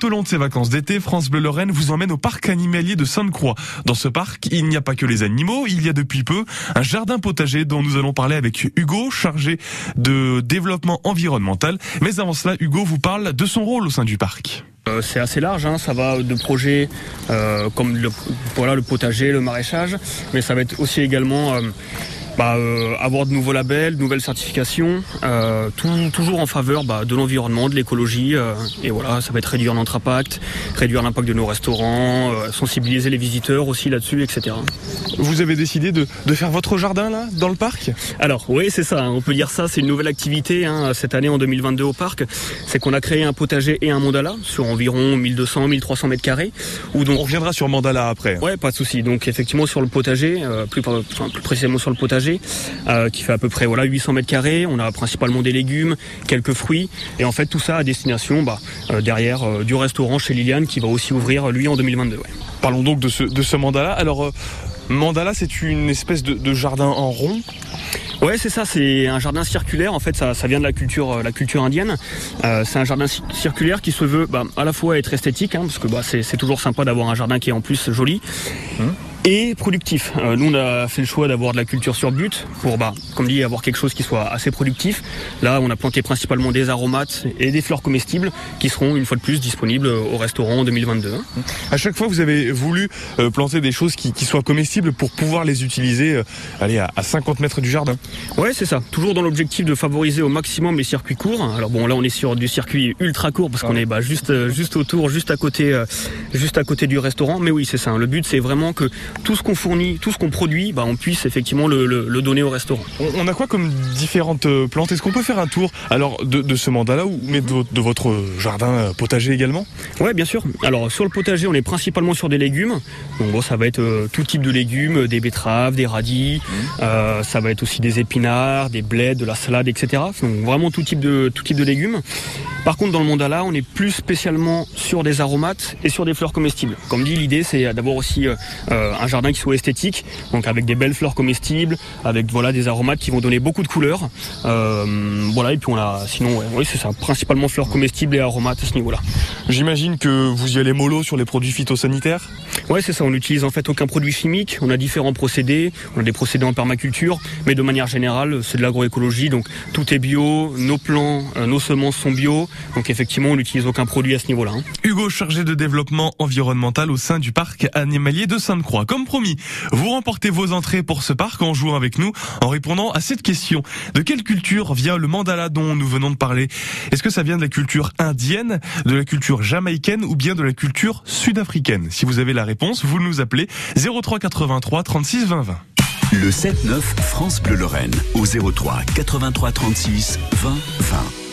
Tout au long de ces vacances d'été, France Bleu Lorraine vous emmène au parc animalier de Sainte-Croix. Dans ce parc, il n'y a pas que les animaux, il y a depuis peu un jardin potager dont nous allons parler avec Hugo, chargé de développement environnemental. Mais avant cela, Hugo vous parle de son rôle au sein du parc. Euh, c'est assez large, hein. ça va de projets euh, comme le, voilà, le potager, le maraîchage, mais ça va être aussi également euh, bah, euh, avoir de nouveaux labels, de nouvelles certifications, euh, tout, toujours en faveur bah, de l'environnement, de l'écologie. euh, et voilà, ça va être réduire notre impact, réduire l'impact de nos restaurants, sensibiliser les visiteurs aussi là-dessus, etc. Vous avez décidé de, de faire votre jardin là, dans le parc? Alors oui, c'est ça, hein, on peut dire ça, c'est une nouvelle activité hein, cette année en 2022 au parc. C'est qu'on a créé un potager et un mandala sur environ 1200-1300 mètres carrés. Donc On reviendra sur Mandala après. Ouais, pas de souci. Donc effectivement sur le potager, plus, par- enfin, plus précisément sur le potager, euh, qui fait à peu près voilà 800 mètres carrés. On a principalement des légumes, quelques fruits, et en fait tout ça à destination bah, euh, derrière euh, du restaurant chez Liliane qui va aussi ouvrir lui en 2022. ouais. Parlons donc de ce, de ce mandala. Alors, mandala, c'est une espèce de, de jardin en rond? Ouais, c'est ça. C'est un jardin circulaire. En fait, ça, ça vient de la culture, la culture indienne. Euh, c'est un jardin ci- circulaire qui se veut bah, à la fois être esthétique, hein, parce que bah, c'est c'est toujours sympa d'avoir un jardin qui est en plus joli. Et productif. Euh, nous, on a fait le choix d'avoir de la culture sur but pour, bah, comme dit, avoir quelque chose qui soit assez productif. Là, on a planté principalement des aromates et des fleurs comestibles qui seront une fois de plus disponibles au restaurant en 2022. hein. À chaque fois, vous avez voulu euh, planter des choses qui, qui soient comestibles pour pouvoir les utiliser euh, allez, à, à 50 mètres du jardin. Ouais, c'est ça. Toujours dans l'objectif de favoriser au maximum les circuits courts. Alors bon, là, on est sur du circuit ultra court parce qu'on est bah, juste, euh, juste autour, juste à côté, euh, juste à côté du restaurant. Mais oui, c'est ça. Le but, c'est vraiment que tout ce qu'on fournit, tout ce qu'on produit, bah, on puisse effectivement le, le- le donner au restaurant. On, on a quoi comme différentes euh, plantes? Est-ce qu'on peut faire un tour alors de, de ce mandala ou mais de, votre- de votre jardin euh, potager également? Ouais, bien sûr. Alors sur le potager, on est principalement sur des légumes. Donc bon, ça va être euh, tout type de légumes, des betteraves, des radis. Euh, ça va être aussi des épinards, des bleds, de la salade, etc. Donc vraiment tout type de tout type de légumes. Par contre, dans le mandala, on est plus spécialement sur des aromates et sur des fleurs comestibles. Comme dit, l'idée c'est d'avoir aussi euh, euh, un jardin qui soit esthétique, donc avec des belles fleurs comestibles, avec voilà des aromates qui vont donner beaucoup de couleurs. Euh, voilà, et puis on a, sinon, ouais, oui, c'est ça, principalement fleurs comestibles et aromates à ce niveau-là. J'imagine que vous y allez mollo sur les produits phytosanitaires? Ouais, c'est ça. On n'utilise en fait aucun produit chimique. On a différents procédés. On a des procédés en permaculture, mais de manière générale, c'est de l'agroécologie. Donc tout est bio. Nos plants, nos semences sont bio. Donc effectivement, on n'utilise aucun produit à ce niveau-là. hein. Hugo, chargé de développement environnemental au sein du parc animalier de Sainte-Croix. Comme promis, vous remportez vos entrées pour ce parc en jouant avec nous, en répondant à cette question. De quelle culture vient le mandala dont nous venons de parler? Est-ce que ça vient de la culture indienne, de la culture jamaïcaine ou bien de la culture sud-africaine? Si vous avez la réponse, vous nous appelez 03 83 36 20 20. Le 7-9 France Bleu Lorraine au 03 83 36 20 20.